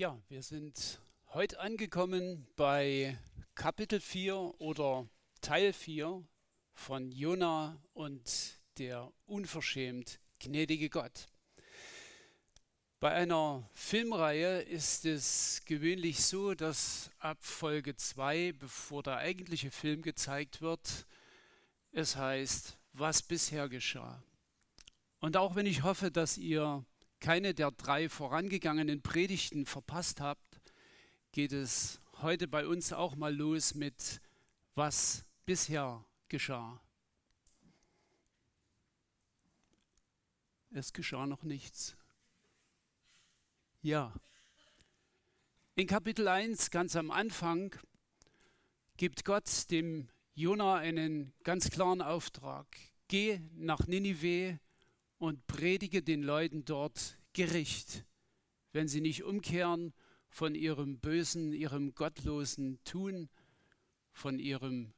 Ja, wir sind heute angekommen bei Kapitel 4 oder Teil 4 von Jona und der unverschämt gnädige Gott. Bei einer Filmreihe ist es gewöhnlich so, dass ab Folge 2, bevor der eigentliche Film gezeigt wird, es heißt, was bisher geschah. Und auch wenn ich hoffe, dass ihr keine der drei vorangegangenen Predigten verpasst habt, geht es heute bei uns auch mal los mit was bisher geschah. Es geschah noch nichts. Ja. In Kapitel 1, ganz am Anfang, gibt Gott dem Jona einen ganz klaren Auftrag. Geh nach Ninive und predige den Leuten dort Gericht, wenn sie nicht umkehren von ihrem bösen, ihrem gottlosen Tun, von ihrem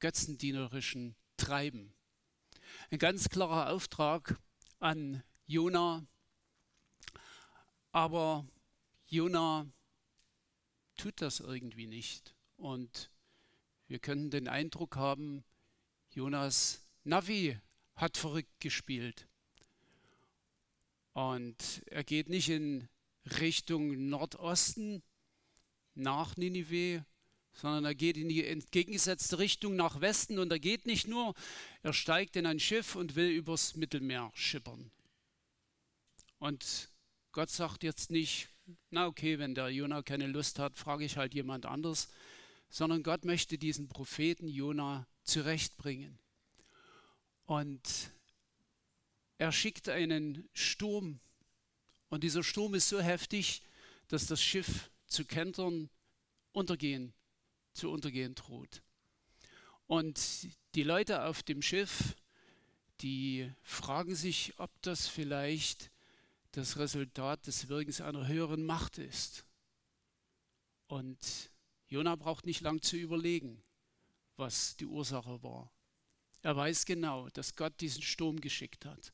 götzendienerischen Treiben. Ein ganz klarer Auftrag an Jona, aber Jona tut das irgendwie nicht. Und wir können den Eindruck haben, Jonas Navi hat verrückt gespielt. Und er geht nicht in Richtung Nordosten nach Ninive, sondern er geht in die entgegengesetzte Richtung nach Westen und er geht nicht nur, er steigt in ein Schiff und will übers Mittelmeer schippern. Und Gott sagt jetzt nicht, na okay, wenn der Jona keine Lust hat, frage ich halt jemand anders, sondern Gott möchte diesen Propheten Jona zurechtbringen. Und er schickt einen Sturm und dieser Sturm ist so heftig, dass das Schiff zu kentern, untergehen, zu untergehen droht. Und die Leute auf dem Schiff, die fragen sich, ob das vielleicht das Resultat des Wirkens einer höheren Macht ist. Und Jona braucht nicht lang zu überlegen, was die Ursache war. Er weiß genau, dass Gott diesen Sturm geschickt hat.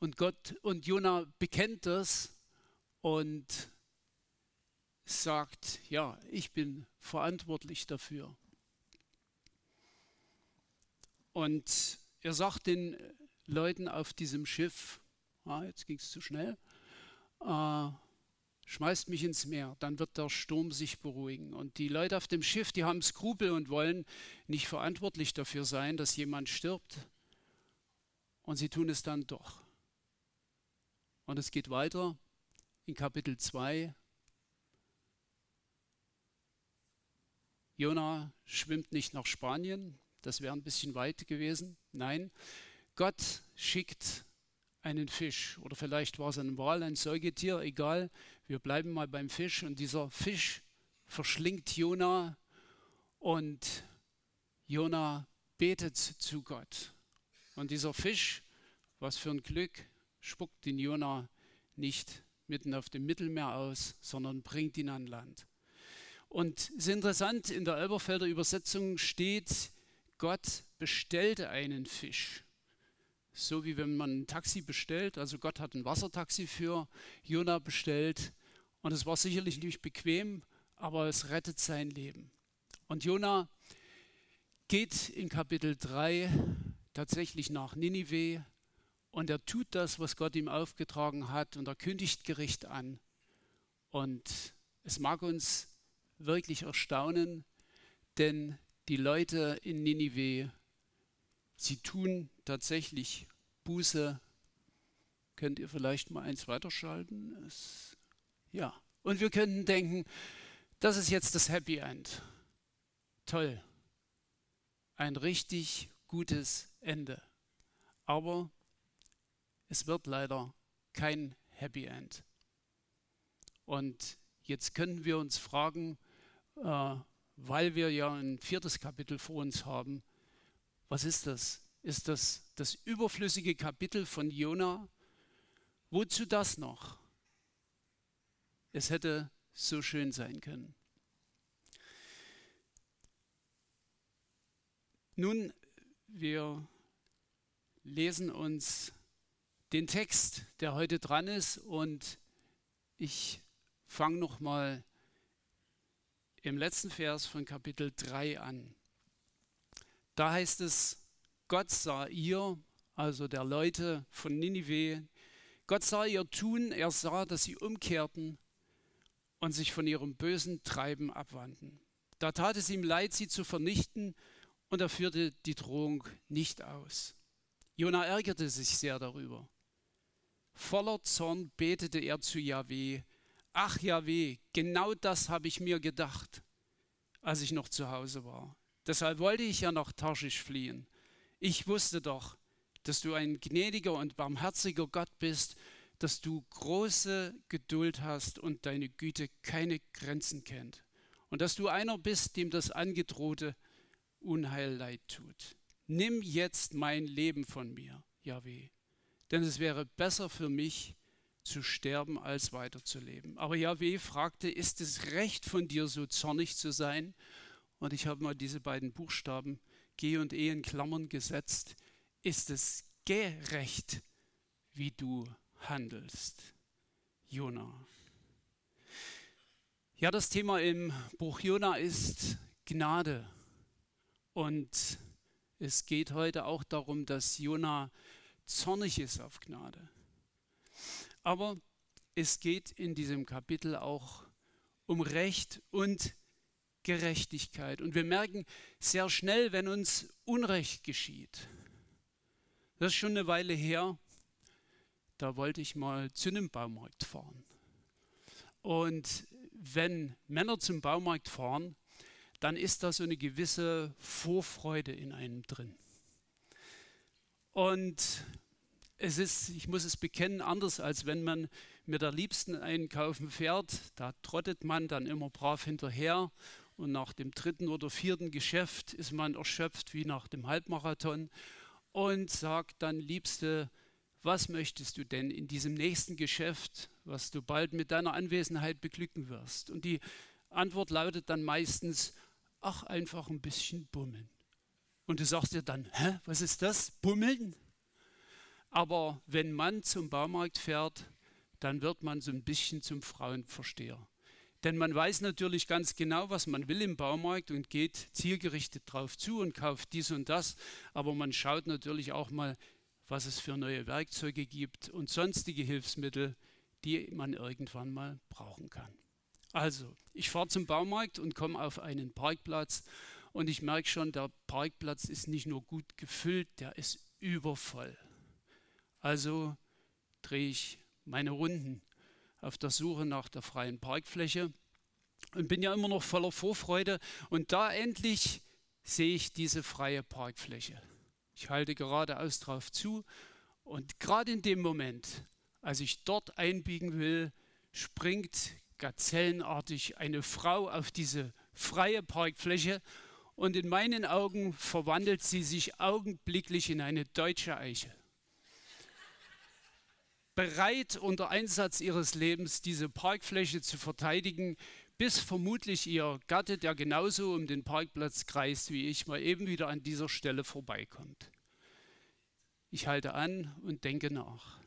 Und Gott und Jona bekennt das und sagt, ja, ich bin verantwortlich dafür. Und er sagt den Leuten auf diesem Schiff, ah, jetzt ging es zu schnell, äh, schmeißt mich ins Meer, dann wird der Sturm sich beruhigen. Und die Leute auf dem Schiff, die haben Skrupel und wollen nicht verantwortlich dafür sein, dass jemand stirbt. Und sie tun es dann doch. Und es geht weiter in Kapitel 2. Jona schwimmt nicht nach Spanien, das wäre ein bisschen weit gewesen. Nein, Gott schickt einen Fisch oder vielleicht war es ein Wal, ein Säugetier, egal. Wir bleiben mal beim Fisch und dieser Fisch verschlingt Jona und Jona betet zu Gott. Und dieser Fisch, was für ein Glück, spuckt den Jona nicht mitten auf dem Mittelmeer aus, sondern bringt ihn an Land. Und es ist interessant, in der Elberfelder Übersetzung steht, Gott bestellte einen Fisch. So wie wenn man ein Taxi bestellt, also Gott hat ein Wassertaxi für Jona bestellt und es war sicherlich nicht bequem, aber es rettet sein Leben. Und Jona geht in Kapitel 3 tatsächlich nach Ninive, und er tut das, was Gott ihm aufgetragen hat und er kündigt Gericht an. Und es mag uns wirklich erstaunen, denn die Leute in Ninive, sie tun tatsächlich Buße. Könnt ihr vielleicht mal eins weiterschalten? Es, ja. Und wir könnten denken, das ist jetzt das Happy End. Toll. Ein richtig gutes Ende. Aber es wird leider kein Happy End. Und jetzt können wir uns fragen, äh, weil wir ja ein viertes Kapitel vor uns haben, was ist das? Ist das das überflüssige Kapitel von Jona? Wozu das noch? Es hätte so schön sein können. Nun, wir lesen uns den Text, der heute dran ist. Und ich fange nochmal im letzten Vers von Kapitel 3 an. Da heißt es, Gott sah ihr, also der Leute von Ninive, Gott sah ihr tun, er sah, dass sie umkehrten und sich von ihrem bösen Treiben abwandten. Da tat es ihm leid, sie zu vernichten, und er führte die Drohung nicht aus. Jona ärgerte sich sehr darüber. Voller Zorn betete er zu Yahweh, Ach Yahweh, genau das habe ich mir gedacht, als ich noch zu Hause war. Deshalb wollte ich ja nach Tarschisch fliehen. Ich wusste doch, dass du ein gnädiger und barmherziger Gott bist, dass du große Geduld hast und deine Güte keine Grenzen kennt. Und dass du einer bist, dem das Angedrohte Unheil leid tut. Nimm jetzt mein Leben von mir, Yahweh, denn es wäre besser für mich, zu sterben, als weiterzuleben. Aber Yahweh fragte, ist es recht von dir, so zornig zu sein? Und ich habe mal diese beiden Buchstaben G und E in Klammern gesetzt. Ist es gerecht, wie du handelst? Jona. Ja, das Thema im Buch Jona ist Gnade. Und es geht heute auch darum, dass Jona zornig ist auf Gnade. Aber es geht in diesem Kapitel auch um Recht und Gerechtigkeit. Und wir merken sehr schnell, wenn uns Unrecht geschieht. Das ist schon eine Weile her. Da wollte ich mal zu einem Baumarkt fahren. Und wenn Männer zum Baumarkt fahren, dann ist da so eine gewisse Vorfreude in einem drin. Und es ist, ich muss es bekennen, anders als wenn man mit der Liebsten einkaufen fährt. Da trottet man dann immer brav hinterher und nach dem dritten oder vierten Geschäft ist man erschöpft wie nach dem Halbmarathon und sagt dann, Liebste, was möchtest du denn in diesem nächsten Geschäft, was du bald mit deiner Anwesenheit beglücken wirst? Und die Antwort lautet dann meistens, ach, einfach ein bisschen bummeln. Und du sagst dir dann, hä, was ist das? Bummeln? Aber wenn man zum Baumarkt fährt, dann wird man so ein bisschen zum Frauenversteher. Denn man weiß natürlich ganz genau, was man will im Baumarkt und geht zielgerichtet drauf zu und kauft dies und das. Aber man schaut natürlich auch mal, was es für neue Werkzeuge gibt und sonstige Hilfsmittel, die man irgendwann mal brauchen kann. Also, ich fahre zum Baumarkt und komme auf einen Parkplatz und ich merke schon, der Parkplatz ist nicht nur gut gefüllt, der ist übervoll. Also drehe ich meine Runden auf der Suche nach der freien Parkfläche und bin ja immer noch voller Vorfreude. Und da endlich sehe ich diese freie Parkfläche. Ich halte geradeaus drauf zu und gerade in dem Moment, als ich dort einbiegen will, springt gazellenartig eine Frau auf diese freie Parkfläche und in meinen Augen verwandelt sie sich augenblicklich in eine deutsche Eiche bereit, unter Einsatz ihres Lebens diese Parkfläche zu verteidigen, bis vermutlich ihr Gatte, der genauso um den Parkplatz kreist wie ich, mal eben wieder an dieser Stelle vorbeikommt. Ich halte an und denke nach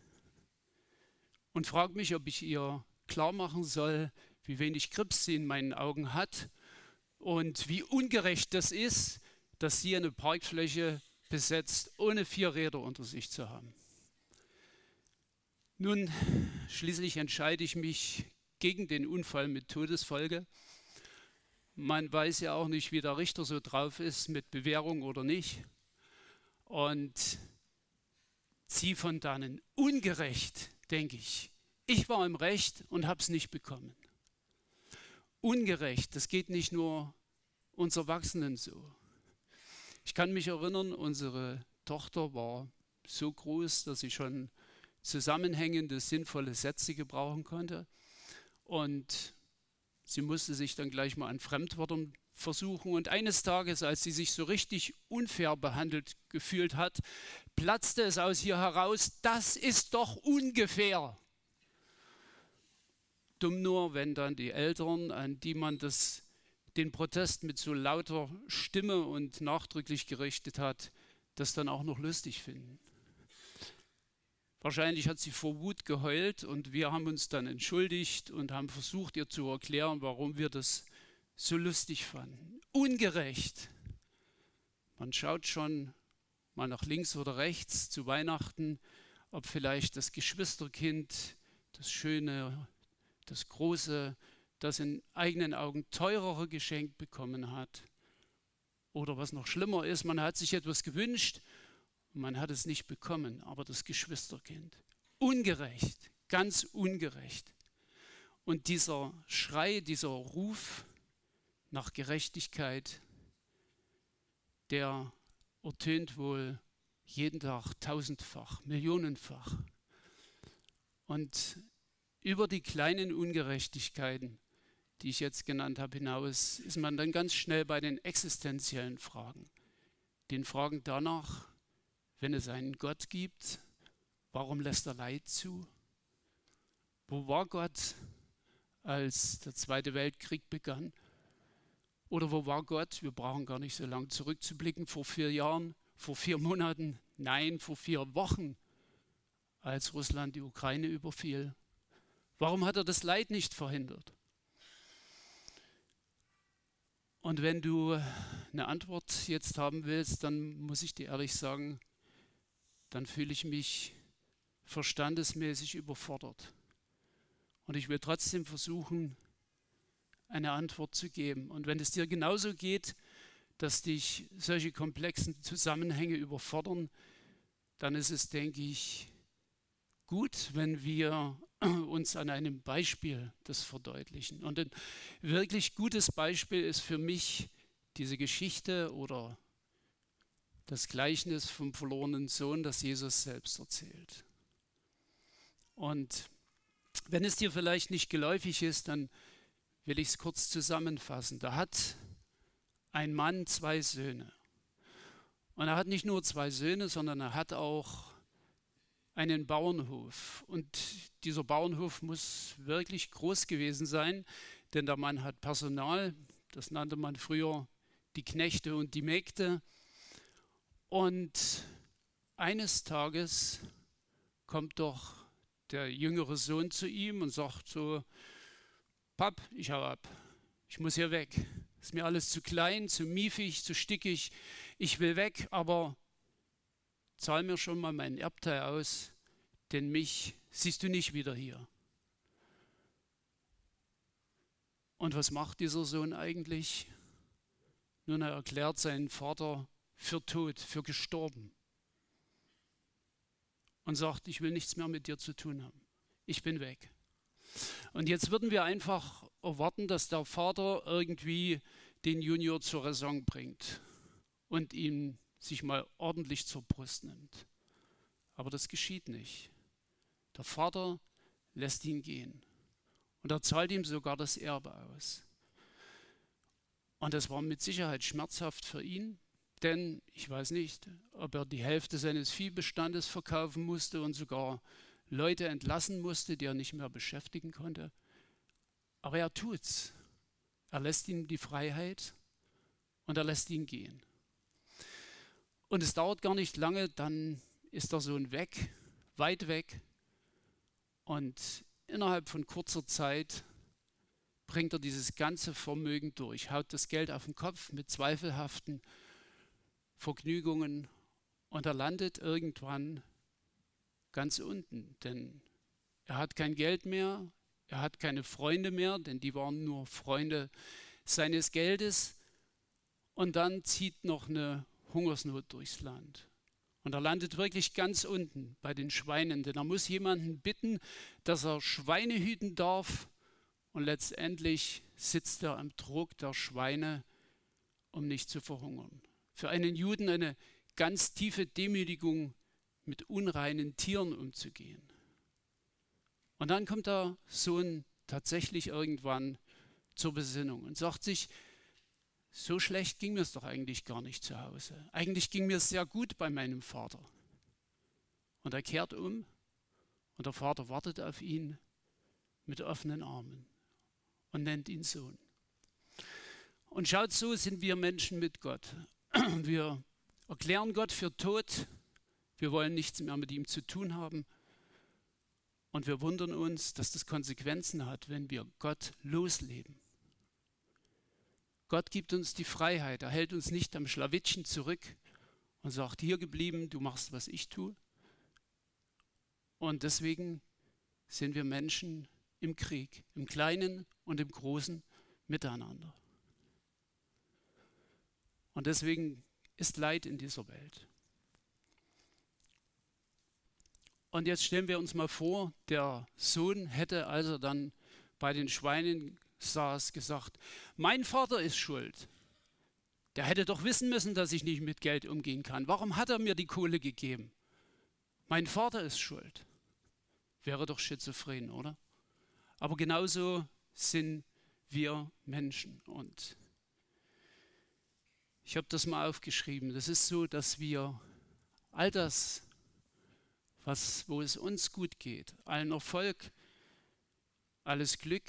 und frage mich, ob ich ihr klar machen soll, wie wenig Grips sie in meinen Augen hat und wie ungerecht das ist, dass sie eine Parkfläche besetzt, ohne vier Räder unter sich zu haben. Nun, schließlich entscheide ich mich gegen den Unfall mit Todesfolge. Man weiß ja auch nicht, wie der Richter so drauf ist, mit Bewährung oder nicht. Und ziehe von dannen ungerecht, denke ich. Ich war im Recht und habe es nicht bekommen. Ungerecht, das geht nicht nur uns Erwachsenen so. Ich kann mich erinnern, unsere Tochter war so groß, dass sie schon zusammenhängende, sinnvolle Sätze gebrauchen konnte. Und sie musste sich dann gleich mal an Fremdwörtern versuchen. Und eines Tages, als sie sich so richtig unfair behandelt gefühlt hat, platzte es aus ihr heraus, das ist doch ungefähr. Dumm nur, wenn dann die Eltern, an die man das, den Protest mit so lauter Stimme und nachdrücklich gerichtet hat, das dann auch noch lustig finden. Wahrscheinlich hat sie vor Wut geheult und wir haben uns dann entschuldigt und haben versucht, ihr zu erklären, warum wir das so lustig fanden. Ungerecht. Man schaut schon mal nach links oder rechts zu Weihnachten, ob vielleicht das Geschwisterkind, das schöne, das große, das in eigenen Augen teurere geschenkt bekommen hat. Oder was noch schlimmer ist, man hat sich etwas gewünscht und man hat es nicht bekommen, aber das Geschwisterkind. Ungerecht, ganz ungerecht. Und dieser Schrei, dieser Ruf nach Gerechtigkeit, der ertönt wohl jeden Tag tausendfach, millionenfach. Und über die kleinen Ungerechtigkeiten, die ich jetzt genannt habe, hinaus ist man dann ganz schnell bei den existenziellen Fragen. Den Fragen danach, wenn es einen Gott gibt, warum lässt er Leid zu? Wo war Gott, als der Zweite Weltkrieg begann? Oder wo war Gott? Wir brauchen gar nicht so lange zurückzublicken, vor vier Jahren, vor vier Monaten, nein, vor vier Wochen, als Russland die Ukraine überfiel. Warum hat er das Leid nicht verhindert? Und wenn du eine Antwort jetzt haben willst, dann muss ich dir ehrlich sagen, dann fühle ich mich verstandesmäßig überfordert. Und ich will trotzdem versuchen, eine Antwort zu geben. Und wenn es dir genauso geht, dass dich solche komplexen Zusammenhänge überfordern, dann ist es, denke ich, gut, wenn wir uns an einem Beispiel das verdeutlichen. Und ein wirklich gutes Beispiel ist für mich diese Geschichte oder das Gleichnis vom verlorenen Sohn, das Jesus selbst erzählt. Und wenn es dir vielleicht nicht geläufig ist, dann will ich es kurz zusammenfassen. Da hat ein Mann zwei Söhne. Und er hat nicht nur zwei Söhne, sondern er hat auch einen Bauernhof. Und dieser Bauernhof muss wirklich groß gewesen sein, denn der Mann hat Personal, das nannte man früher die Knechte und die Mägde. Und eines Tages kommt doch der jüngere Sohn zu ihm und sagt so, Pap, ich hau ab. Ich muss hier weg. Ist mir alles zu klein, zu miefig, zu stickig. Ich will weg, aber zahl mir schon mal meinen Erbteil aus, denn mich siehst du nicht wieder hier. Und was macht dieser Sohn eigentlich? Nun, er erklärt seinen Vater für tot, für gestorben. Und sagt, ich will nichts mehr mit dir zu tun haben. Ich bin weg. Und jetzt würden wir einfach erwarten, dass der Vater irgendwie den Junior zur Raison bringt und ihn sich mal ordentlich zur Brust nimmt. Aber das geschieht nicht. Der Vater lässt ihn gehen und er zahlt ihm sogar das Erbe aus. Und das war mit Sicherheit schmerzhaft für ihn, denn ich weiß nicht, ob er die Hälfte seines Viehbestandes verkaufen musste und sogar Leute entlassen musste, die er nicht mehr beschäftigen konnte. Aber er tut's. Er lässt ihm die Freiheit und er lässt ihn gehen. Und es dauert gar nicht lange, dann ist der Sohn weg, weit weg. Und innerhalb von kurzer Zeit bringt er dieses ganze Vermögen durch, haut das Geld auf den Kopf mit zweifelhaften Vergnügungen und er landet irgendwann ganz unten, denn er hat kein Geld mehr, er hat keine Freunde mehr, denn die waren nur Freunde seines Geldes. Und dann zieht noch eine Hungersnot durchs Land. Und er landet wirklich ganz unten bei den Schweinen, denn er muss jemanden bitten, dass er Schweine hüten darf. Und letztendlich sitzt er am Druck der Schweine, um nicht zu verhungern. Für einen Juden eine ganz tiefe Demütigung, mit unreinen Tieren umzugehen. Und dann kommt der Sohn tatsächlich irgendwann zur Besinnung und sagt sich, so schlecht ging mir es doch eigentlich gar nicht zu Hause. Eigentlich ging mir es sehr gut bei meinem Vater. Und er kehrt um und der Vater wartet auf ihn mit offenen Armen und nennt ihn Sohn. Und schaut, so sind wir Menschen mit Gott. Wir erklären Gott für tot wir wollen nichts mehr mit ihm zu tun haben. Und wir wundern uns, dass das Konsequenzen hat, wenn wir Gott losleben. Gott gibt uns die Freiheit. Er hält uns nicht am Schlawittchen zurück und sagt, hier geblieben, du machst, was ich tue. Und deswegen sind wir Menschen im Krieg, im Kleinen und im Großen miteinander. Und deswegen ist Leid in dieser Welt. Und jetzt stellen wir uns mal vor, der Sohn hätte, als er dann bei den Schweinen saß, gesagt, mein Vater ist schuld. Der hätte doch wissen müssen, dass ich nicht mit Geld umgehen kann. Warum hat er mir die Kohle gegeben? Mein Vater ist schuld. Wäre doch schizophren, oder? Aber genauso sind wir Menschen. Und ich habe das mal aufgeschrieben. Das ist so, dass wir all das, was, wo es uns gut geht, allen Erfolg, alles Glück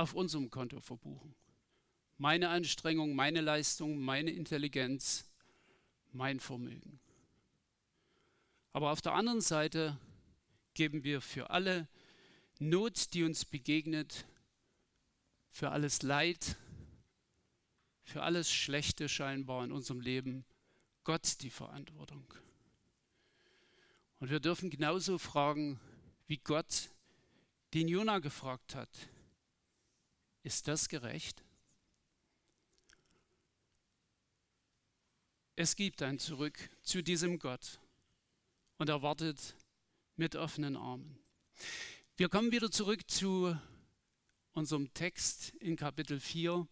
auf unserem Konto verbuchen. Meine Anstrengung, meine Leistung, meine Intelligenz, mein Vermögen. Aber auf der anderen Seite geben wir für alle Not, die uns begegnet, für alles Leid, für alles Schlechte scheinbar in unserem Leben Gott die Verantwortung. Und wir dürfen genauso fragen, wie Gott den Jona gefragt hat. Ist das gerecht? Es gibt ein Zurück zu diesem Gott und er wartet mit offenen Armen. Wir kommen wieder zurück zu unserem Text in Kapitel 4.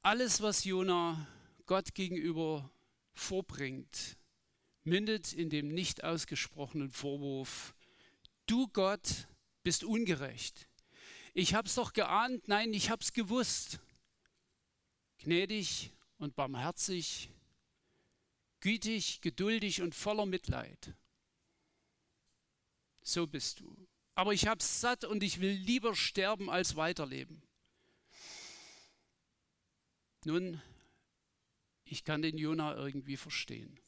Alles, was Jona Gott gegenüber vorbringt, mündet in dem nicht ausgesprochenen Vorwurf, du Gott bist ungerecht. Ich hab's doch geahnt, nein, ich hab's gewusst. Gnädig und barmherzig, gütig, geduldig und voller Mitleid. So bist du. Aber ich hab's satt und ich will lieber sterben als weiterleben. Nun, ich kann den Jona irgendwie verstehen.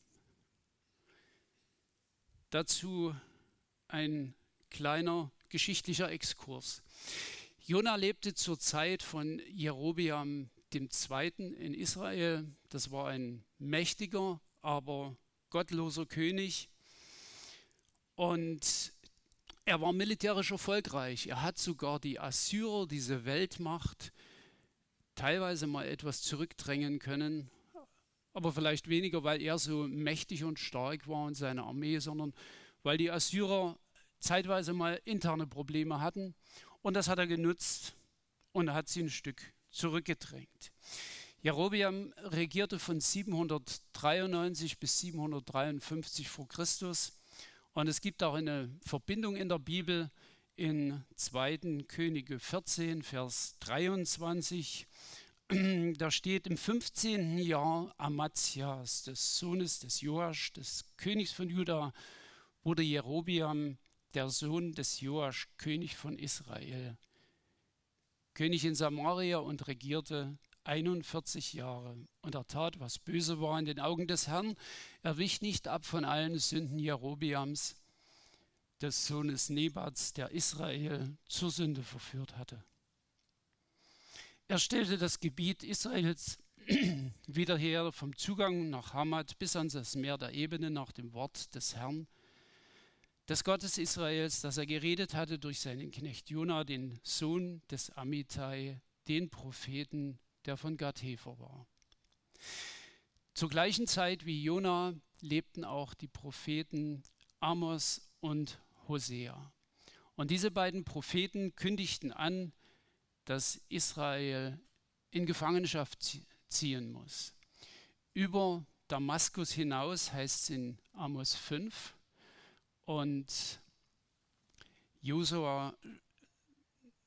Dazu ein kleiner geschichtlicher Exkurs. Jona lebte zur Zeit von Jerobiam II. in Israel. Das war ein mächtiger, aber gottloser König. Und er war militärisch erfolgreich. Er hat sogar die Assyrer, diese Weltmacht, teilweise mal etwas zurückdrängen können aber vielleicht weniger, weil er so mächtig und stark war und seine Armee, sondern weil die Assyrer zeitweise mal interne Probleme hatten. Und das hat er genutzt und hat sie ein Stück zurückgedrängt. Jerobiam regierte von 793 bis 753 vor Christus. Und es gibt auch eine Verbindung in der Bibel in 2. Könige 14, Vers 23 da steht im 15. Jahr Amazias, des Sohnes des Joasch, des Königs von Juda, wurde Jerobiam, der Sohn des Joasch, König von Israel, König in Samaria und regierte 41 Jahre. Und er tat, was böse war in den Augen des Herrn. Er wich nicht ab von allen Sünden Jerobiams, des Sohnes Nebats, der Israel zur Sünde verführt hatte. Er stellte das Gebiet Israels wieder her, vom Zugang nach Hamad bis an das Meer der Ebene nach dem Wort des Herrn, des Gottes Israels, das er geredet hatte durch seinen Knecht Jona, den Sohn des Amittai, den Propheten, der von Gad-Hefer war. Zur gleichen Zeit wie Jona lebten auch die Propheten Amos und Hosea. Und diese beiden Propheten kündigten an, dass Israel in Gefangenschaft ziehen muss. Über Damaskus hinaus heißt es in Amos 5 und Josua,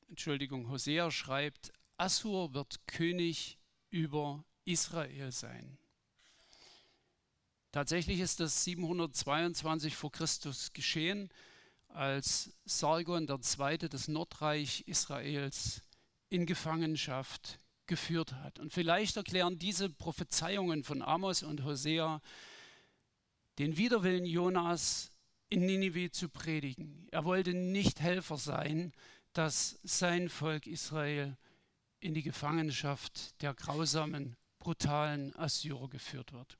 Entschuldigung, Hosea schreibt, Assur wird König über Israel sein. Tatsächlich ist das 722 vor Christus geschehen, als Sargon II. das Nordreich Israels in Gefangenschaft geführt hat. Und vielleicht erklären diese Prophezeiungen von Amos und Hosea den Widerwillen Jonas, in Ninive zu predigen. Er wollte nicht Helfer sein, dass sein Volk Israel in die Gefangenschaft der grausamen, brutalen Assyrer geführt wird.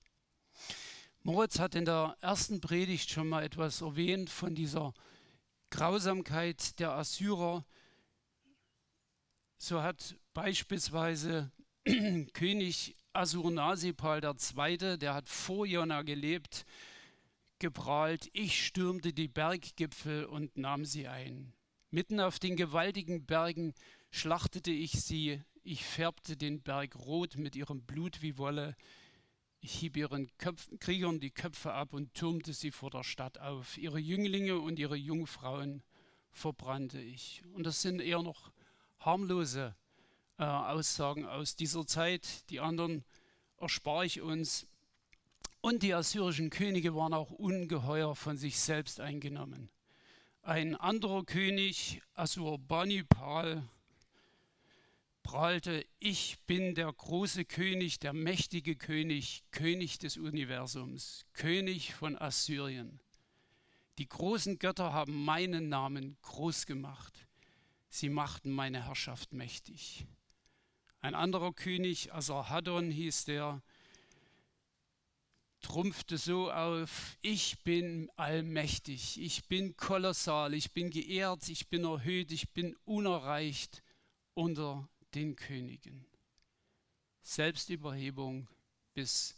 Moritz hat in der ersten Predigt schon mal etwas erwähnt von dieser Grausamkeit der Assyrer. So hat beispielsweise König Assurnasipal II., der hat vor Jona gelebt, geprahlt, ich stürmte die Berggipfel und nahm sie ein. Mitten auf den gewaltigen Bergen schlachtete ich sie, ich färbte den Berg rot mit ihrem Blut wie Wolle, ich hieb ihren Köpf, Kriegern die Köpfe ab und türmte sie vor der Stadt auf. Ihre Jünglinge und ihre Jungfrauen verbrannte ich. Und das sind eher noch harmlose äh, Aussagen aus dieser Zeit. Die anderen erspare ich uns. Und die assyrischen Könige waren auch ungeheuer von sich selbst eingenommen. Ein anderer König, Assurbanipal, prahlte, ich bin der große König, der mächtige König, König des Universums, König von Assyrien. Die großen Götter haben meinen Namen groß gemacht. Sie machten meine Herrschaft mächtig. Ein anderer König, Asarhaddon hieß der, trumpfte so auf, ich bin allmächtig, ich bin kolossal, ich bin geehrt, ich bin erhöht, ich bin unerreicht unter den Königen. Selbstüberhebung bis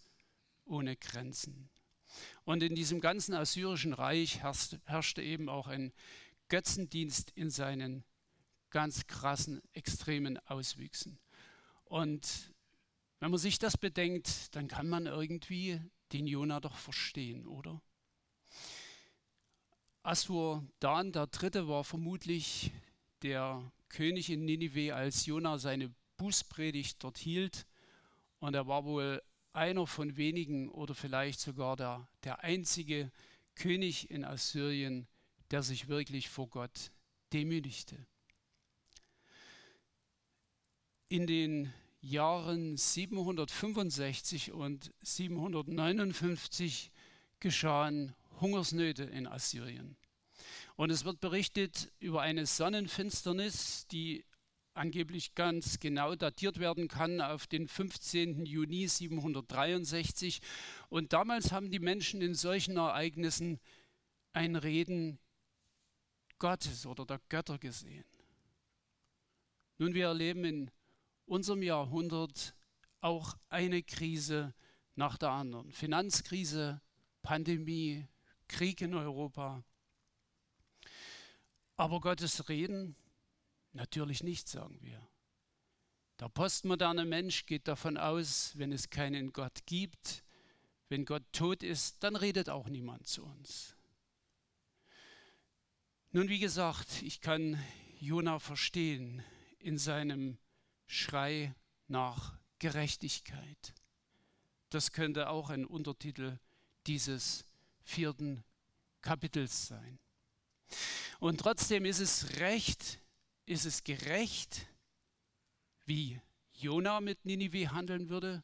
ohne Grenzen. Und in diesem ganzen assyrischen Reich herrschte eben auch ein Götzendienst in seinen ganz krassen, extremen Auswüchsen. Und wenn man sich das bedenkt, dann kann man irgendwie den Jona doch verstehen, oder? Assur Dan der Dritte war vermutlich der König in Ninive, als Jona seine Bußpredigt dort hielt. Und er war wohl einer von wenigen oder vielleicht sogar der, der einzige König in Assyrien, der sich wirklich vor Gott demütigte. In den Jahren 765 und 759 geschahen Hungersnöte in Assyrien. Und es wird berichtet über eine Sonnenfinsternis, die angeblich ganz genau datiert werden kann auf den 15. Juni 763. Und damals haben die Menschen in solchen Ereignissen ein Reden Gottes oder der Götter gesehen. Nun, wir erleben in unserem Jahrhundert auch eine Krise nach der anderen. Finanzkrise, Pandemie, Krieg in Europa. Aber Gottes Reden natürlich nicht, sagen wir. Der postmoderne Mensch geht davon aus, wenn es keinen Gott gibt, wenn Gott tot ist, dann redet auch niemand zu uns. Nun, wie gesagt, ich kann Jona verstehen in seinem Schrei nach Gerechtigkeit. Das könnte auch ein Untertitel dieses vierten Kapitels sein. Und trotzdem ist es recht, ist es gerecht, wie Jona mit Ninive handeln würde?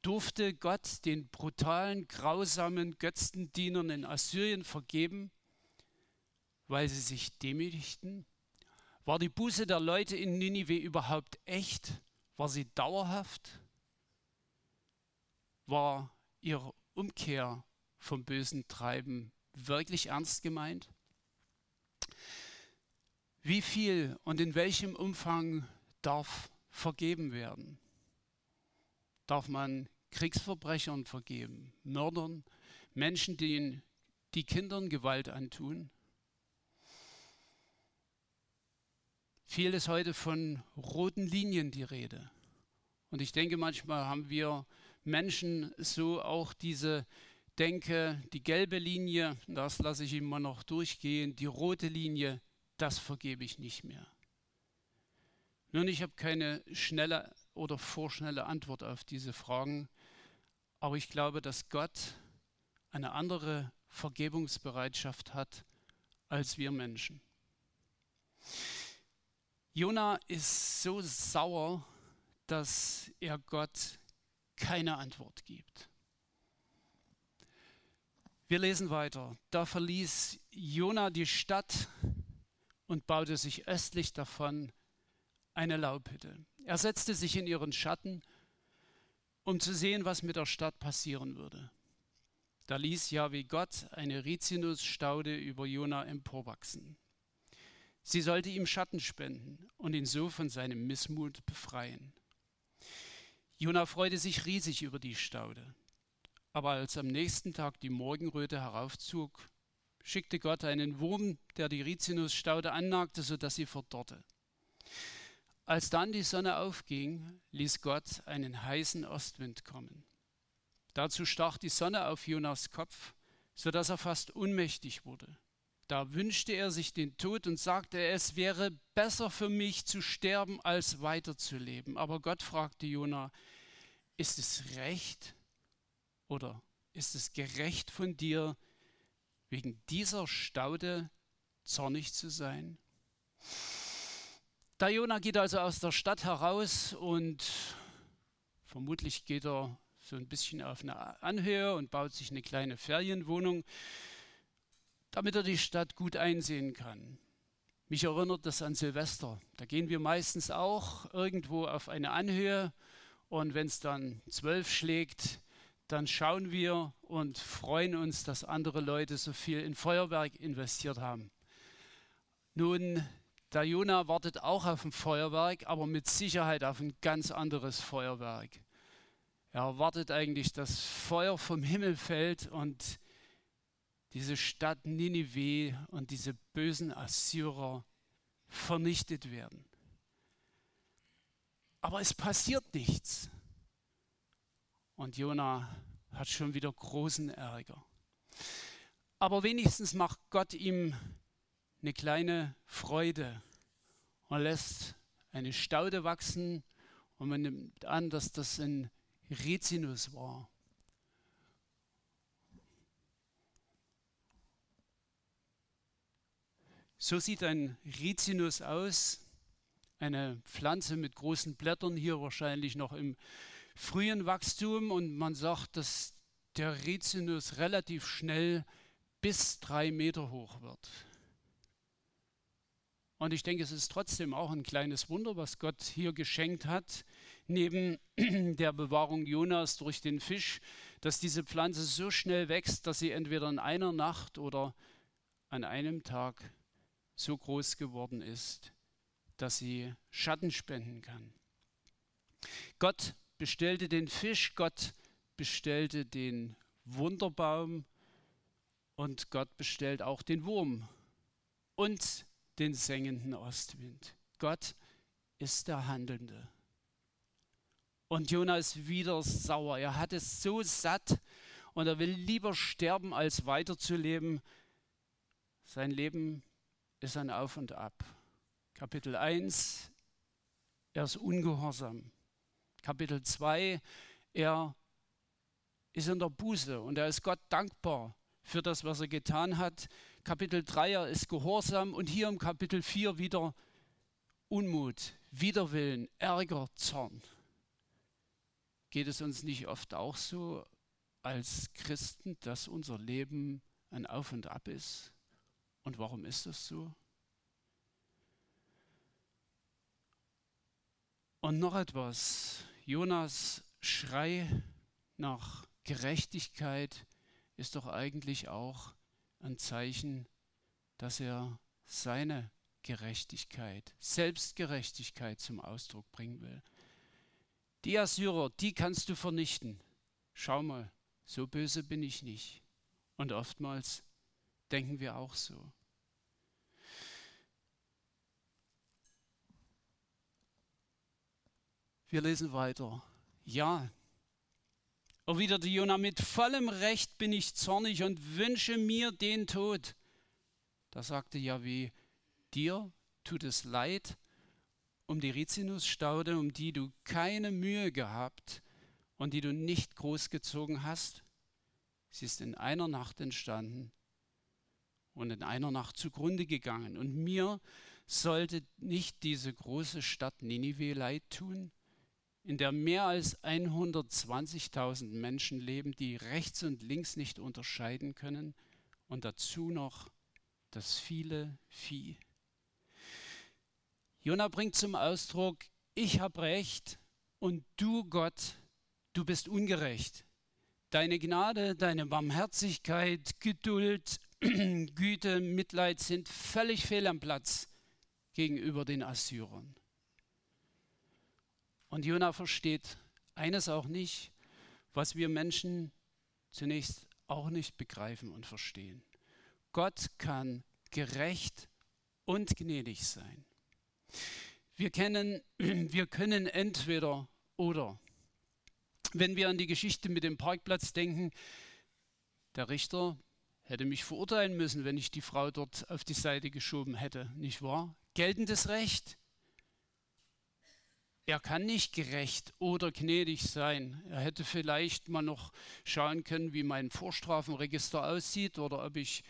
Durfte Gott den brutalen, grausamen Götzendienern in Assyrien vergeben, weil sie sich demütigten? War die Buße der Leute in Ninive überhaupt echt? War sie dauerhaft? War ihre Umkehr vom bösen Treiben wirklich ernst gemeint? Wie viel und in welchem Umfang darf vergeben werden? Darf man Kriegsverbrechern vergeben, Mördern, Menschen, die, die Kindern Gewalt antun? Viel ist heute von roten Linien die Rede. Und ich denke, manchmal haben wir Menschen so auch diese denke, die gelbe Linie, das lasse ich immer noch durchgehen, die rote Linie, das vergebe ich nicht mehr. Nun, ich habe keine schnelle oder vorschnelle Antwort auf diese Fragen, aber ich glaube, dass Gott eine andere Vergebungsbereitschaft hat als wir Menschen. Jona ist so sauer, dass er Gott keine Antwort gibt. Wir lesen weiter. Da verließ Jona die Stadt und baute sich östlich davon eine Laubhütte. Er setzte sich in ihren Schatten, um zu sehen, was mit der Stadt passieren würde. Da ließ Jahwe Gott eine Rizinusstaude über Jona emporwachsen. Sie sollte ihm Schatten spenden und ihn so von seinem Missmut befreien. Jona freute sich riesig über die Staude. Aber als am nächsten Tag die Morgenröte heraufzog, schickte Gott einen Wurm, der die Rizinusstaude annagte, sodass sie verdorrte. Als dann die Sonne aufging, ließ Gott einen heißen Ostwind kommen. Dazu stach die Sonne auf Jonas Kopf, sodass er fast ohnmächtig wurde. Da wünschte er sich den Tod und sagte, es wäre besser für mich zu sterben, als weiterzuleben. Aber Gott fragte Jona, ist es recht, oder ist es gerecht von dir, wegen dieser Staude zornig zu sein? Der Jona geht also aus der Stadt heraus und vermutlich geht er so ein bisschen auf eine Anhöhe und baut sich eine kleine Ferienwohnung, damit er die Stadt gut einsehen kann. Mich erinnert das an Silvester. Da gehen wir meistens auch irgendwo auf eine Anhöhe und wenn es dann zwölf schlägt, dann schauen wir und freuen uns, dass andere Leute so viel in Feuerwerk investiert haben. Nun, der Jona wartet auch auf ein Feuerwerk, aber mit Sicherheit auf ein ganz anderes Feuerwerk. Er erwartet eigentlich, dass Feuer vom Himmel fällt und diese Stadt Ninive und diese bösen Assyrer vernichtet werden. Aber es passiert nichts. Und Jona hat schon wieder großen Ärger. Aber wenigstens macht Gott ihm eine kleine Freude und lässt eine Staude wachsen und man nimmt an, dass das ein Rizinus war. So sieht ein Rizinus aus, eine Pflanze mit großen Blättern, hier wahrscheinlich noch im frühen Wachstum und man sagt, dass der Rizinus relativ schnell bis drei Meter hoch wird. Und ich denke, es ist trotzdem auch ein kleines Wunder, was Gott hier geschenkt hat, neben der Bewahrung Jonas durch den Fisch, dass diese Pflanze so schnell wächst, dass sie entweder in einer Nacht oder an einem Tag so groß geworden ist, dass sie Schatten spenden kann. Gott bestellte den Fisch, Gott bestellte den Wunderbaum und Gott bestellt auch den Wurm und den sengenden Ostwind. Gott ist der Handelnde. Und Jona ist wieder sauer. Er hat es so satt und er will lieber sterben, als weiterzuleben. Sein Leben ist ein Auf und Ab. Kapitel 1, er ist ungehorsam. Kapitel 2, er ist in der Buße und er ist Gott dankbar für das, was er getan hat. Kapitel 3, er ist gehorsam und hier im Kapitel 4 wieder Unmut, Widerwillen, Ärger, Zorn. Geht es uns nicht oft auch so als Christen, dass unser Leben ein Auf und Ab ist? Und warum ist das so? Und noch etwas. Jonas Schrei nach Gerechtigkeit ist doch eigentlich auch ein Zeichen, dass er seine Gerechtigkeit, Selbstgerechtigkeit zum Ausdruck bringen will. Die Assyrer, die kannst du vernichten. Schau mal, so böse bin ich nicht. Und oftmals denken wir auch so. Wir lesen weiter. Ja, erwiderte Jona, mit vollem Recht bin ich zornig und wünsche mir den Tod. Da sagte Yahweh, dir tut es leid um die Rizinusstaude, um die du keine Mühe gehabt und die du nicht großgezogen hast. Sie ist in einer Nacht entstanden und in einer Nacht zugrunde gegangen. Und mir sollte nicht diese große Stadt Ninive leid tun? in der mehr als 120.000 Menschen leben, die rechts und links nicht unterscheiden können und dazu noch das viele Vieh. Jona bringt zum Ausdruck, ich habe recht und du Gott, du bist ungerecht. Deine Gnade, deine Barmherzigkeit, Geduld, Güte, Mitleid sind völlig fehl am Platz gegenüber den Assyrern. Und Jona versteht eines auch nicht, was wir Menschen zunächst auch nicht begreifen und verstehen. Gott kann gerecht und gnädig sein. Wir, kennen, wir können entweder oder. Wenn wir an die Geschichte mit dem Parkplatz denken, der Richter hätte mich verurteilen müssen, wenn ich die Frau dort auf die Seite geschoben hätte, nicht wahr? Geltendes Recht. Er kann nicht gerecht oder gnädig sein. Er hätte vielleicht mal noch schauen können, wie mein Vorstrafenregister aussieht oder ob ich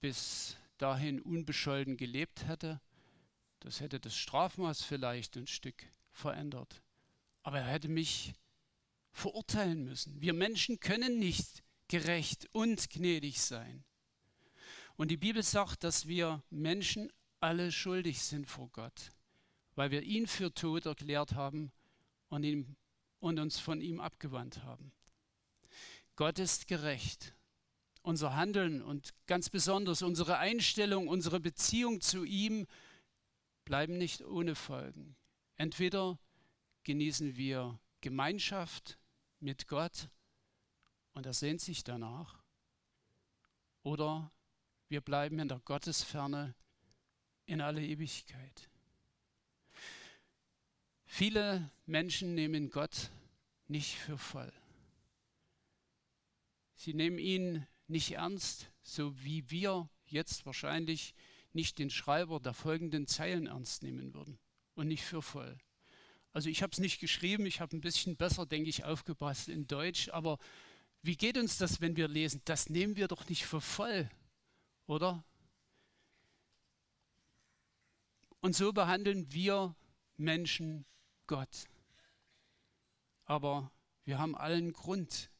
bis dahin unbescholten gelebt hätte. Das hätte das Strafmaß vielleicht ein Stück verändert. Aber er hätte mich verurteilen müssen. Wir Menschen können nicht gerecht und gnädig sein. Und die Bibel sagt, dass wir Menschen alle schuldig sind vor Gott, weil wir ihn für tot erklärt haben und, ihm, und uns von ihm abgewandt haben. Gott ist gerecht. Unser Handeln und ganz besonders unsere Einstellung, unsere Beziehung zu ihm bleiben nicht ohne Folgen. Entweder genießen wir Gemeinschaft mit Gott und er sehnt sich danach. Oder wir bleiben in der Gottesferne in alle Ewigkeit. Viele Menschen nehmen Gott nicht für voll. Sie nehmen ihn nicht ernst, so wie wir jetzt wahrscheinlich nicht den Schreiber der folgenden Zeilen ernst nehmen würden und nicht für voll. Also ich habe es nicht geschrieben, ich habe ein bisschen besser, denke ich, aufgepasst in Deutsch, aber wie geht uns das, wenn wir lesen? Das nehmen wir doch nicht für voll, oder? Und so behandeln wir Menschen Gott. Aber wir haben allen Grund,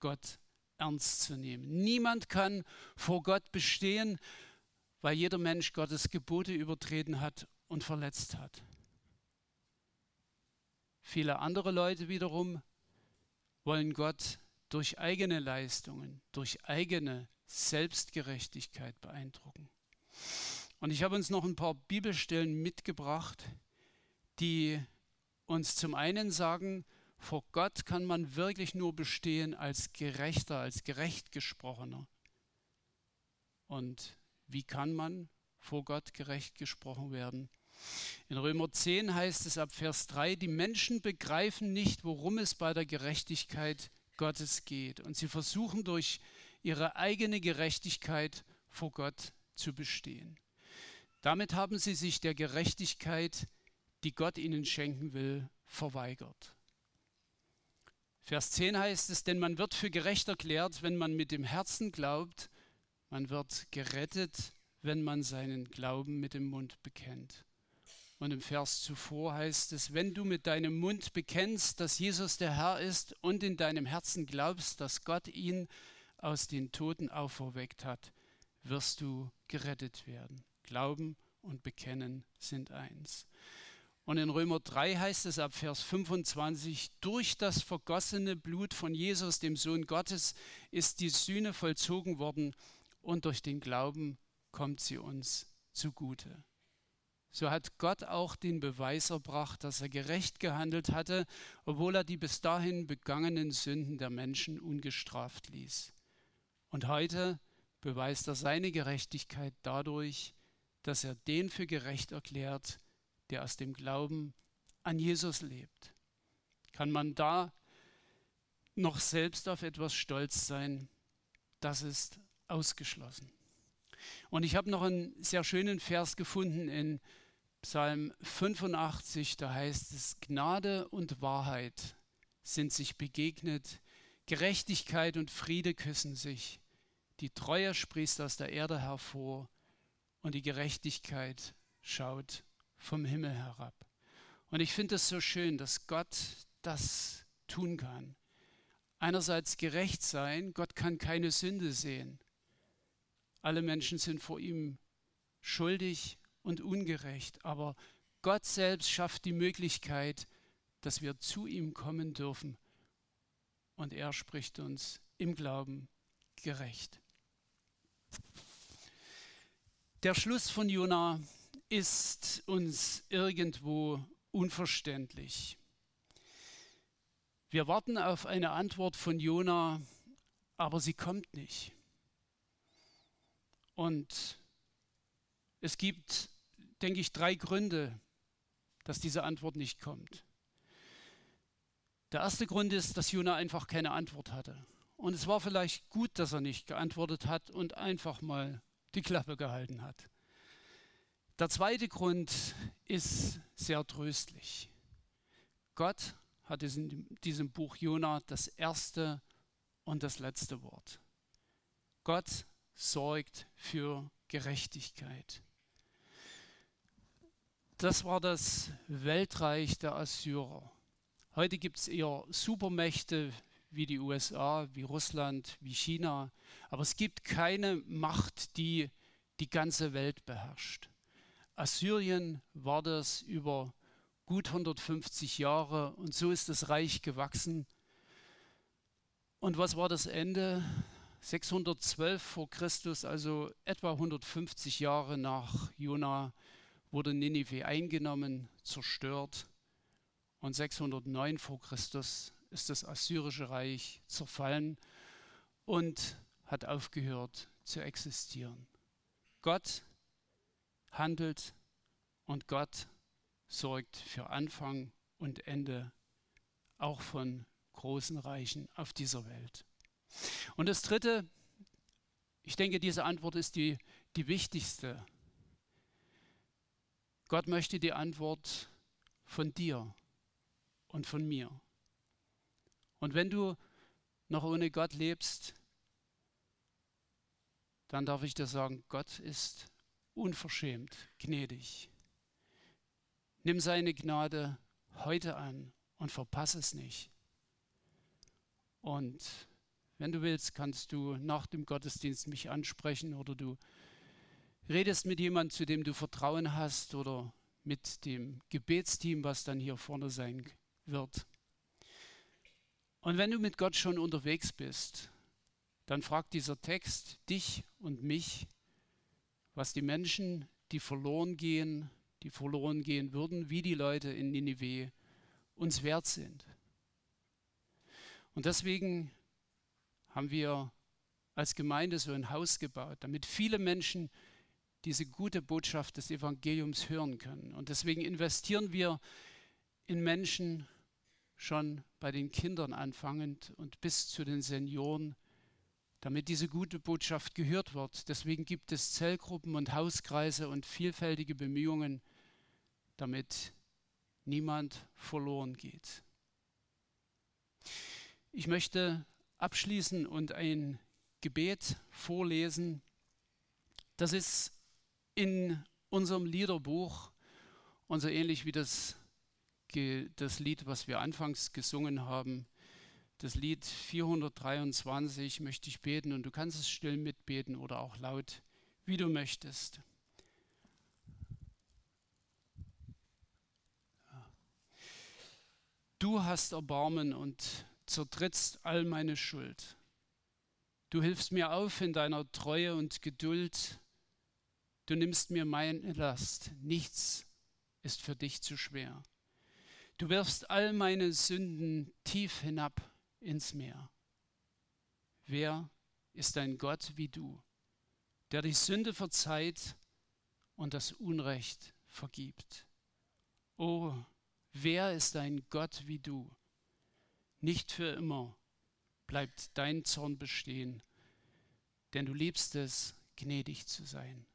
Gott ernst zu nehmen. Niemand kann vor Gott bestehen, weil jeder Mensch Gottes Gebote übertreten hat und verletzt hat. Viele andere Leute wiederum wollen Gott durch eigene Leistungen, durch eigene Selbstgerechtigkeit beeindrucken. Und ich habe uns noch ein paar Bibelstellen mitgebracht, die uns zum einen sagen, vor Gott kann man wirklich nur bestehen als gerechter, als gerecht gesprochener. Und wie kann man vor Gott gerecht gesprochen werden? In Römer 10 heißt es ab Vers 3, die Menschen begreifen nicht, worum es bei der Gerechtigkeit Gottes geht. Und sie versuchen durch ihre eigene Gerechtigkeit vor Gott zu bestehen. Damit haben sie sich der Gerechtigkeit, die Gott ihnen schenken will, verweigert. Vers 10 heißt es, denn man wird für gerecht erklärt, wenn man mit dem Herzen glaubt, man wird gerettet, wenn man seinen Glauben mit dem Mund bekennt. Und im Vers zuvor heißt es, wenn du mit deinem Mund bekennst, dass Jesus der Herr ist und in deinem Herzen glaubst, dass Gott ihn aus den Toten auferweckt hat, wirst du gerettet werden. Glauben und Bekennen sind eins. Und in Römer 3 heißt es ab Vers 25, durch das vergossene Blut von Jesus, dem Sohn Gottes, ist die Sühne vollzogen worden und durch den Glauben kommt sie uns zugute. So hat Gott auch den Beweis erbracht, dass er gerecht gehandelt hatte, obwohl er die bis dahin begangenen Sünden der Menschen ungestraft ließ. Und heute beweist er seine Gerechtigkeit dadurch, dass er den für gerecht erklärt, der aus dem Glauben an Jesus lebt. Kann man da noch selbst auf etwas stolz sein? Das ist ausgeschlossen. Und ich habe noch einen sehr schönen Vers gefunden in Psalm 85, da heißt es, Gnade und Wahrheit sind sich begegnet, Gerechtigkeit und Friede küssen sich, die Treue sprießt aus der Erde hervor und die Gerechtigkeit schaut vom Himmel herab. Und ich finde es so schön, dass Gott das tun kann. Einerseits gerecht sein, Gott kann keine Sünde sehen. Alle Menschen sind vor ihm schuldig und ungerecht, aber Gott selbst schafft die Möglichkeit, dass wir zu ihm kommen dürfen. Und er spricht uns im Glauben gerecht. Der Schluss von Jona ist uns irgendwo unverständlich. Wir warten auf eine Antwort von Jona, aber sie kommt nicht. Und es gibt, denke ich, drei Gründe, dass diese Antwort nicht kommt. Der erste Grund ist, dass Jona einfach keine Antwort hatte. Und es war vielleicht gut, dass er nicht geantwortet hat und einfach mal die Klappe gehalten hat. Der zweite Grund ist sehr tröstlich. Gott hat in diesem Buch Jona das erste und das letzte Wort. Gott sorgt für Gerechtigkeit. Das war das Weltreich der Assyrer. Heute gibt es eher Supermächte wie die USA, wie Russland, wie China, aber es gibt keine Macht, die die ganze Welt beherrscht. Assyrien war das über gut 150 Jahre und so ist das Reich gewachsen. Und was war das Ende? 612 vor Christus, also etwa 150 Jahre nach Jona, wurde Ninive eingenommen, zerstört. Und 609 vor Christus ist das assyrische Reich zerfallen und hat aufgehört zu existieren. Gott handelt und Gott sorgt für Anfang und Ende auch von großen Reichen auf dieser Welt. Und das Dritte, ich denke, diese Antwort ist die, die wichtigste. Gott möchte die Antwort von dir und von mir. Und wenn du noch ohne Gott lebst, dann darf ich dir sagen, Gott ist unverschämt, gnädig. Nimm seine Gnade heute an und verpasse es nicht. Und wenn du willst, kannst du nach dem Gottesdienst mich ansprechen oder du redest mit jemandem, zu dem du Vertrauen hast oder mit dem Gebetsteam, was dann hier vorne sein wird. Und wenn du mit Gott schon unterwegs bist, dann fragt dieser Text dich und mich, was die Menschen, die verloren gehen, die verloren gehen würden, wie die Leute in Ninive, uns wert sind. Und deswegen haben wir als Gemeinde so ein Haus gebaut, damit viele Menschen diese gute Botschaft des Evangeliums hören können. Und deswegen investieren wir in Menschen schon bei den Kindern anfangend und bis zu den Senioren, damit diese gute Botschaft gehört wird. Deswegen gibt es Zellgruppen und Hauskreise und vielfältige Bemühungen, damit niemand verloren geht. Ich möchte abschließen und ein Gebet vorlesen. Das ist in unserem Liederbuch und so ähnlich wie das, das Lied, was wir anfangs gesungen haben das Lied 423 möchte ich beten und du kannst es still mitbeten oder auch laut, wie du möchtest. Du hast Erbarmen und zertrittst all meine Schuld. Du hilfst mir auf in deiner Treue und Geduld. Du nimmst mir meine Last. Nichts ist für dich zu schwer. Du wirfst all meine Sünden tief hinab ins Meer. Wer ist ein Gott wie du, der die Sünde verzeiht und das Unrecht vergibt? Oh, wer ist ein Gott wie du? Nicht für immer bleibt dein Zorn bestehen, denn du liebst es, gnädig zu sein.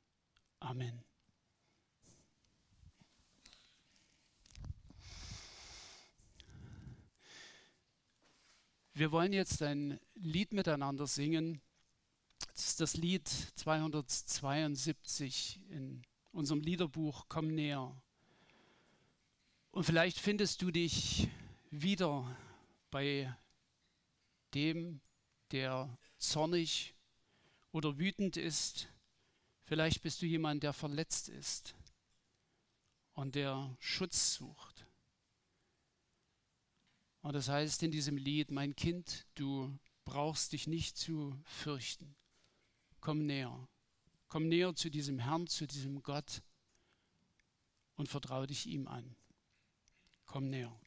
Amen. Wir wollen jetzt ein Lied miteinander singen. Das ist das Lied 272 in unserem Liederbuch Komm näher. Und vielleicht findest du dich wieder bei dem, der zornig oder wütend ist. Vielleicht bist du jemand, der verletzt ist und der Schutz sucht. Und das heißt in diesem Lied, mein Kind, du brauchst dich nicht zu fürchten. Komm näher. Komm näher zu diesem Herrn, zu diesem Gott und vertraue dich ihm an. Komm näher.